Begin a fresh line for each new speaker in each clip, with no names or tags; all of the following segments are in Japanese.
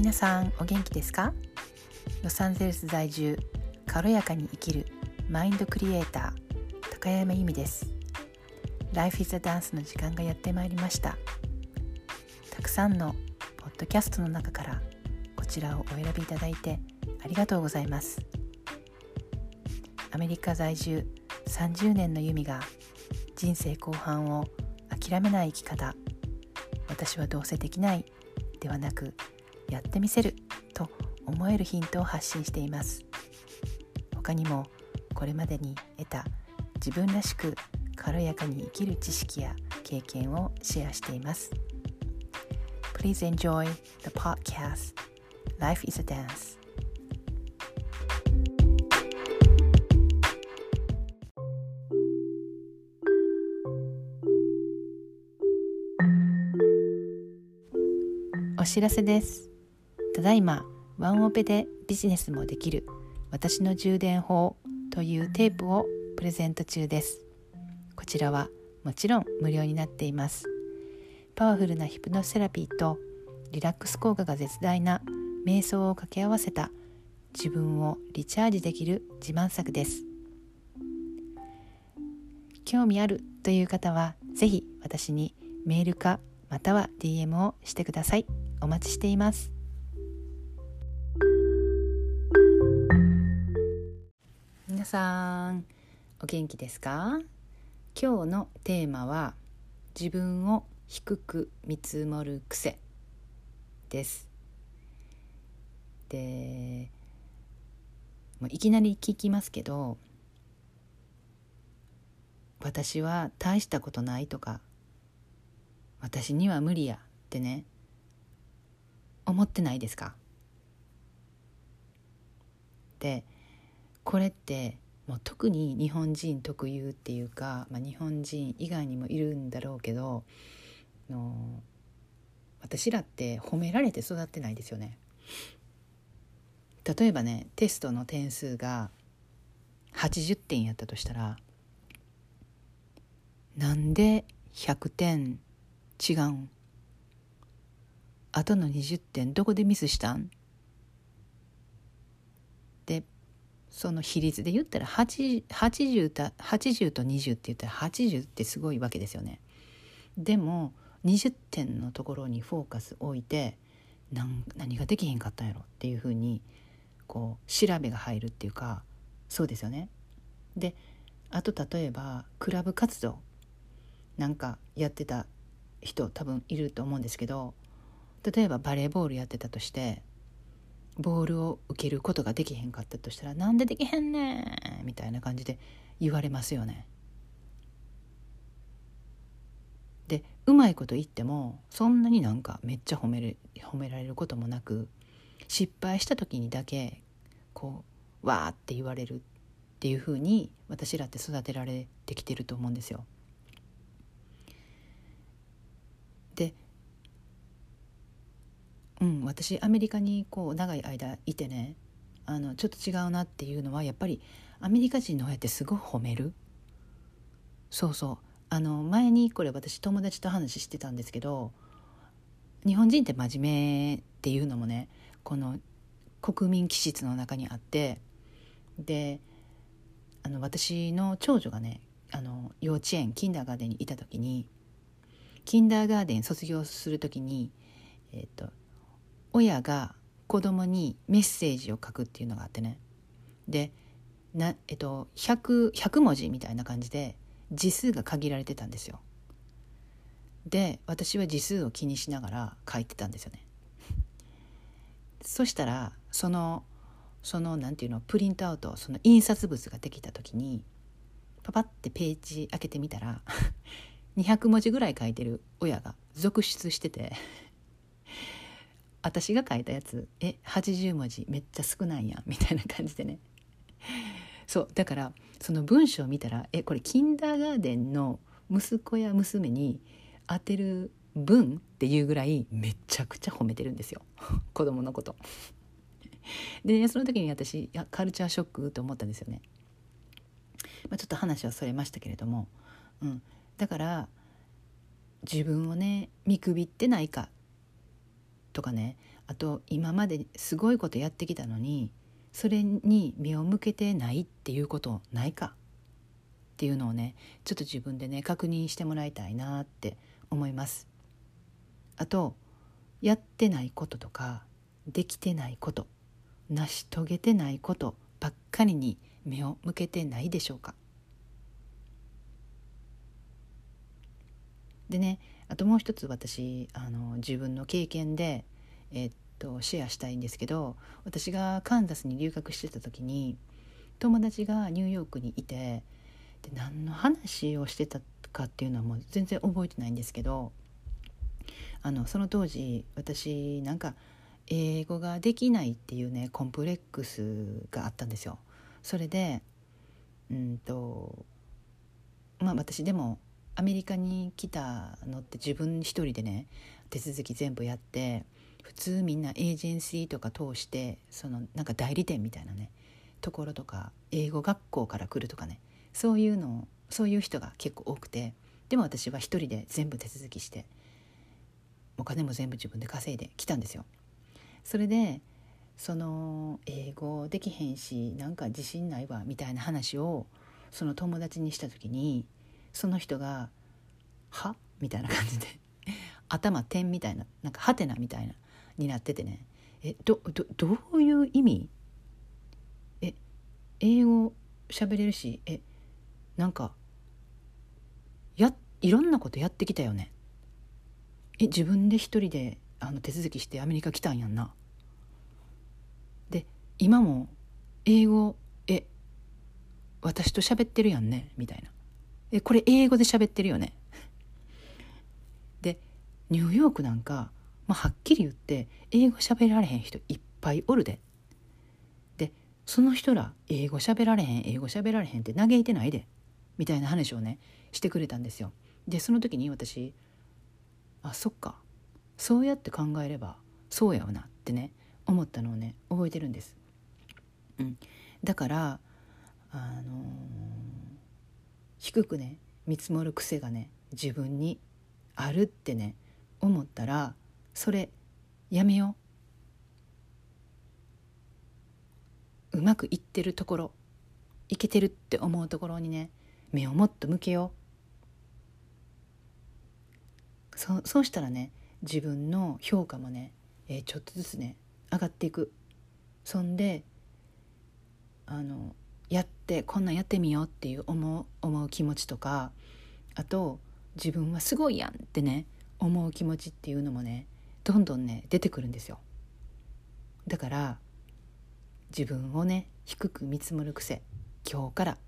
皆さんお元気ですか？ロサンゼルス在住軽やかに生きるマインドクリエイター高山由美です。Life is a Dance の時間がやってまいりました。たくさんのポッドキャストの中からこちらをお選びいただいてありがとうございます。アメリカ在住30年の由美が人生後半を諦めない生き方。私はどうせできないではなくやってみせると思えるヒントを発信しています。他にもこれまでに得た自分らしく軽やかに生きる知識や経験をシェアしています。Please enjoy the podcast. Life is a Dance. お知らせです。ただいまワンオペでビジネスもできる私の充電法というテープをプレゼント中です。こちらはもちろん無料になっています。パワフルなヒプノセラピーとリラックス効果が絶大な瞑想を掛け合わせた自分をリチャージできる自慢作です。興味あるという方は是非私にメールかまたは DM をしてください。お待ちしています。皆さんお元気ですか？今日のテーマは自分を低く見積もる癖です。でもういきなり聞きますけど私は大したことないとか私には無理やってね思ってないですか？でこれってもう特に日本人特有っていうか、まあ、日本人以外にもいるんだろうけどの私らって褒められて育ってないですよね。例えばねテストの点数が80点やったとしたらなんで100点違うん？あとの20点どこでミスしたん？でその比率で言ったら 80, 80, た80と20って言ったら80ってすごいわけですよね。でも20点のところにフォーカス置いて何何ができへんかったんやろっていうふうにこう調べが入るっていうかそうですよね。であと例えばクラブ活動なんかやってた人多分いると思うんですけど例えばバレーボールやってたとしてボールを受けることができへんかったとしたら「なんでできへんねん!」みたいな感じで言われますよね。でうまいこと言ってもそんなになんかめっちゃ褒める褒められることもなく失敗した時にだけこうわーって言われるっていうふうに私らって育てられてきてると思うんですよ。でうん私アメリカにこう長い間いてねあのちょっと違うなっていうのはやっぱりアメリカ人の親ってすごい褒める。そうそう。あの前にこれ私友達と話してたんですけど日本人って真面目っていうのもねこの国民気質の中にあってであの私の長女がねあの幼稚園キンダーガーデンにいた時にキンダーガーデン卒業する時に、えーと、親が子供にメッセージを書くっていうのがあってねでな、えっと、100, 100文字みたいな感じで字数が限られてたんですよ。で私は字数を気にしながら書いてたんですよね。そしたらそのそのなんていうのプリントアウトその印刷物ができた時にパパってページ開けてみたら 200文字ぐらい書いてる親が続出してて私が書いたやつ。え80文字めっちゃ少ないやん。みたいな感じでね。そう。だからその文章を見たらえこれキンダーガーデンの息子や娘に当てる文っていうぐらいめちゃくちゃ褒めてるんですよ。子供のこと。で、その時に私やカルチャーショックと思ったんですよね。まあ、ちょっと話はそれましたけれども、うん、だから自分をね見くびってないかとかねあと今まですごいことやってきたのにそれに目を向けてないっていうことないか？っていうのをねちょっと自分でね確認してもらいたいなって思います。あとやってないこととかできてないこと成し遂げてないことばっかりに目を向けてないでしょうか？でねあともう一つ私あの自分の経験で、えっとシェアしたいんですけど私がカンザスに留学してた時に友達がニューヨークにいてで何の話をしてたかっていうのはもう全然覚えてないんですけどあのその当時私なんか英語ができないっていうねコンプレックスがあったんですよ。それでうんとまあ私でもアメリカに来たのって自分一人でね手続き全部やって普通みんなエージェンシーとか通してそのなんか代理店みたいなねところとか英語学校から来るとかねそういうのそういう人が結構多くてでも私は一人で全部手続きしてお金も全部自分で稼いできたんですよ。それでその英語できへんしなんか自信ないわみたいな話をその友達にした時にその人が「は?」みたいな感じで 頭点みたいななんかハテナみたいなになっててね。えどどどういう意味？え英語喋れるしえなんかやいろんなことやってきたよね。え自分で一人であの手続きしてアメリカ来たんやんな。で今も英語え私と喋ってるやんねみたいな。えこれ英語で喋ってるよね？でニューヨークなんか、まあ、はっきり言って英語喋られへん人いっぱいおるで。でその人ら英語喋られへん英語喋られへんって嘆いてないで。みたいな話をねしてくれたんですよ。でその時に私あそっか。そうやって考えればそうやわなってね思ったのをね覚えてるんです。うん、だからあのー、低くね見積もる癖がね自分にあるってね思ったらそれやめよう。うまくいってるところいけてるって思うところにね目をもっと向けよう。そそうしたらね自分の評価もね、えー、ちょっとずつね上がっていく。そんであのやってこんなんやってみようっていう思う思う気持ちとかあと自分はすごいやんってね思う気持ちっていうのもねどんどんね出てくるんですよ。だから自分をね低く見積もる癖今日から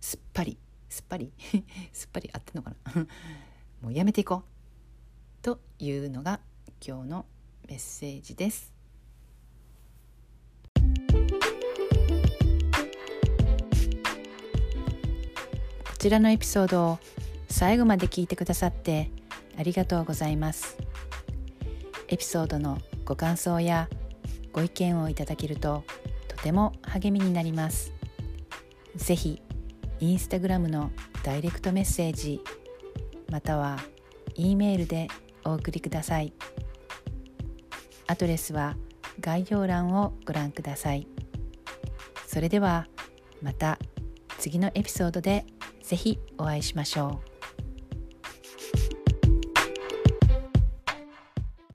すっぱりすっぱり すっぱり合ってんのかな？もうやめていこう。というのが今日のメッセージです。ちらのエピソードを最後まで聞いてくださってありがとうございます。エピソードのご感想やご意見をいただけるととても励みになります。ぜひインスタグラムのダイレクトメッセージまたは E メールでお送りください。アドレスは概要欄をご覧ください。それではまた次のエピソードでぜひお会いしましょう。